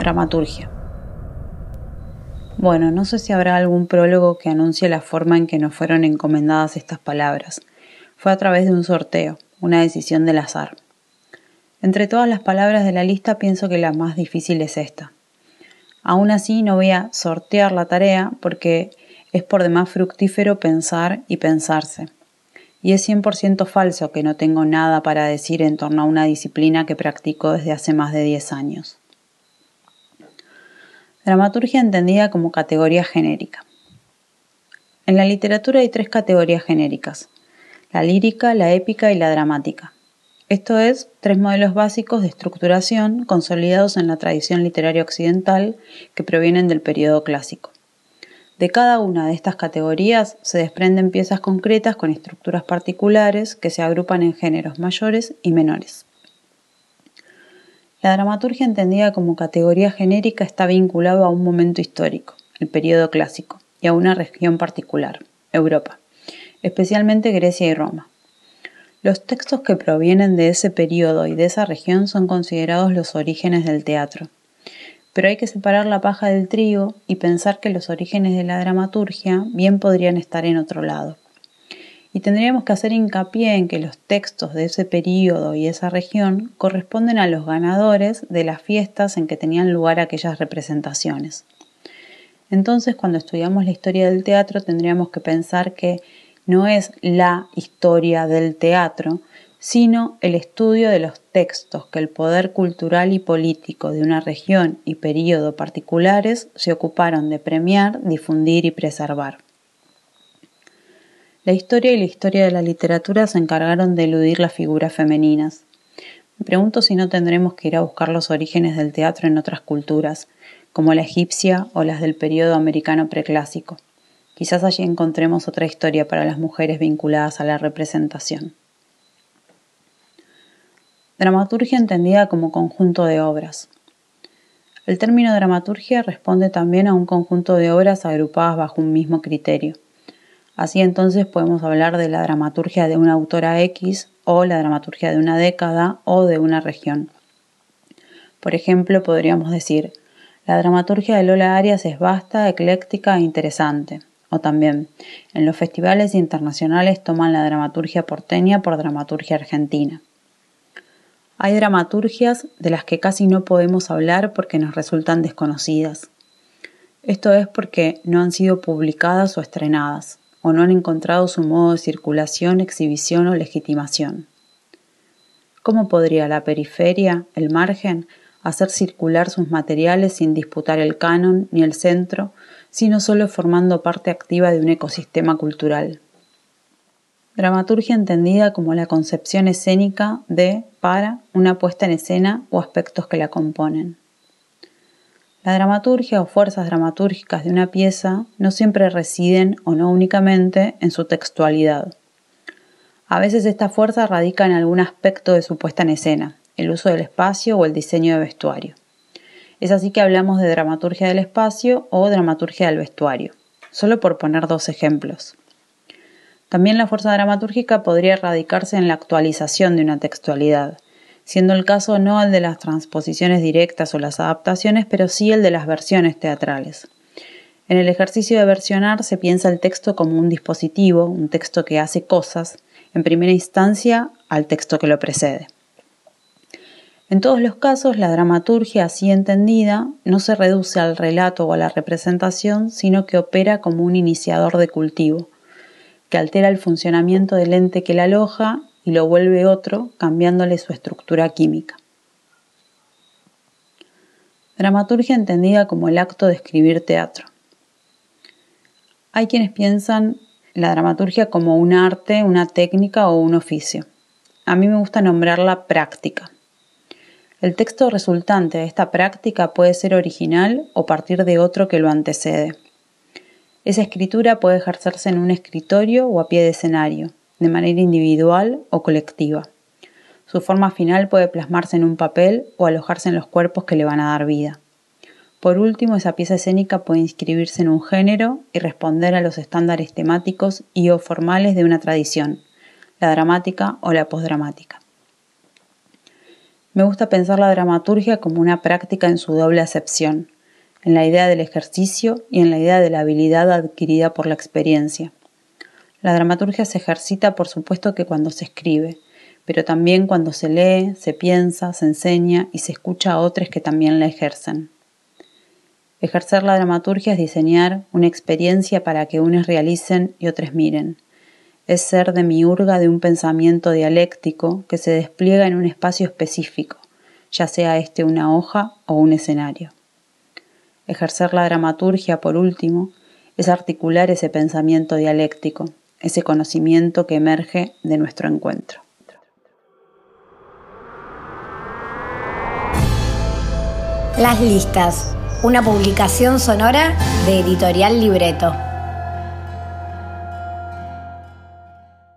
Dramaturgia. Bueno, no sé si habrá algún prólogo que anuncie la forma en que nos fueron encomendadas estas palabras. Fue a través de un sorteo, una decisión del azar. Entre todas las palabras de la lista pienso que la más difícil es esta. Aún así no voy a sortear la tarea porque es por demás fructífero pensar y pensarse. Y es 100% falso que no tengo nada para decir en torno a una disciplina que practico desde hace más de 10 años. Dramaturgia entendida como categoría genérica. En la literatura hay tres categorías genéricas, la lírica, la épica y la dramática. Esto es, tres modelos básicos de estructuración consolidados en la tradición literaria occidental que provienen del periodo clásico. De cada una de estas categorías se desprenden piezas concretas con estructuras particulares que se agrupan en géneros mayores y menores. La dramaturgia entendida como categoría genérica está vinculada a un momento histórico, el periodo clásico, y a una región particular, Europa, especialmente Grecia y Roma. Los textos que provienen de ese periodo y de esa región son considerados los orígenes del teatro. Pero hay que separar la paja del trigo y pensar que los orígenes de la dramaturgia bien podrían estar en otro lado. Y tendríamos que hacer hincapié en que los textos de ese periodo y esa región corresponden a los ganadores de las fiestas en que tenían lugar aquellas representaciones. Entonces, cuando estudiamos la historia del teatro, tendríamos que pensar que no es la historia del teatro, sino el estudio de los textos que el poder cultural y político de una región y período particulares se ocuparon de premiar, difundir y preservar. La historia y la historia de la literatura se encargaron de eludir las figuras femeninas. Me pregunto si no tendremos que ir a buscar los orígenes del teatro en otras culturas, como la egipcia o las del período americano preclásico. Quizás allí encontremos otra historia para las mujeres vinculadas a la representación. Dramaturgia entendida como conjunto de obras. El término dramaturgia responde también a un conjunto de obras agrupadas bajo un mismo criterio. Así entonces podemos hablar de la dramaturgia de una autora X o la dramaturgia de una década o de una región. Por ejemplo, podríamos decir, la dramaturgia de Lola Arias es vasta, ecléctica e interesante. O también, en los festivales internacionales toman la dramaturgia porteña por dramaturgia argentina. Hay dramaturgias de las que casi no podemos hablar porque nos resultan desconocidas. Esto es porque no han sido publicadas o estrenadas, o no han encontrado su modo de circulación, exhibición o legitimación. ¿Cómo podría la periferia, el margen, hacer circular sus materiales sin disputar el canon ni el centro, sino solo formando parte activa de un ecosistema cultural. Dramaturgia entendida como la concepción escénica de, para, una puesta en escena o aspectos que la componen. La dramaturgia o fuerzas dramatúrgicas de una pieza no siempre residen, o no únicamente, en su textualidad. A veces esta fuerza radica en algún aspecto de su puesta en escena, el uso del espacio o el diseño de vestuario. Es así que hablamos de dramaturgia del espacio o dramaturgia del vestuario, solo por poner dos ejemplos. También la fuerza dramatúrgica podría radicarse en la actualización de una textualidad, siendo el caso no el de las transposiciones directas o las adaptaciones, pero sí el de las versiones teatrales. En el ejercicio de versionar se piensa el texto como un dispositivo, un texto que hace cosas, en primera instancia al texto que lo precede. En todos los casos, la dramaturgia así entendida no se reduce al relato o a la representación, sino que opera como un iniciador de cultivo, que altera el funcionamiento del ente que la aloja y lo vuelve otro, cambiándole su estructura química. Dramaturgia entendida como el acto de escribir teatro. Hay quienes piensan la dramaturgia como un arte, una técnica o un oficio. A mí me gusta nombrarla práctica el texto resultante de esta práctica puede ser original o partir de otro que lo antecede. Esa escritura puede ejercerse en un escritorio o a pie de escenario, de manera individual o colectiva. Su forma final puede plasmarse en un papel o alojarse en los cuerpos que le van a dar vida. Por último, esa pieza escénica puede inscribirse en un género y responder a los estándares temáticos y o formales de una tradición, la dramática o la posdramática. Me gusta pensar la dramaturgia como una práctica en su doble acepción, en la idea del ejercicio y en la idea de la habilidad adquirida por la experiencia. La dramaturgia se ejercita, por supuesto, que cuando se escribe, pero también cuando se lee, se piensa, se enseña y se escucha a otros que también la ejercen. Ejercer la dramaturgia es diseñar una experiencia para que unos realicen y otros miren. Es ser de miurga de un pensamiento dialéctico que se despliega en un espacio específico, ya sea este una hoja o un escenario. Ejercer la dramaturgia, por último, es articular ese pensamiento dialéctico, ese conocimiento que emerge de nuestro encuentro. Las listas, una publicación sonora de Editorial Libreto.